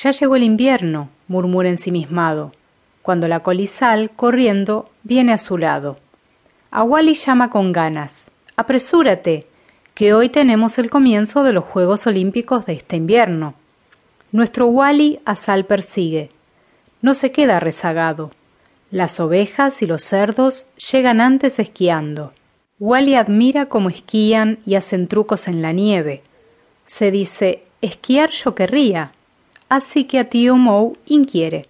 Ya llegó el invierno, murmura ensimismado, cuando la colizal, corriendo, viene a su lado. A Wally llama con ganas. Apresúrate, que hoy tenemos el comienzo de los Juegos Olímpicos de este invierno. Nuestro Wally a Sal persigue. No se queda rezagado. Las ovejas y los cerdos llegan antes esquiando. Wally admira cómo esquían y hacen trucos en la nieve. Se dice, esquiar yo querría. Así que a tío Moe inquiere.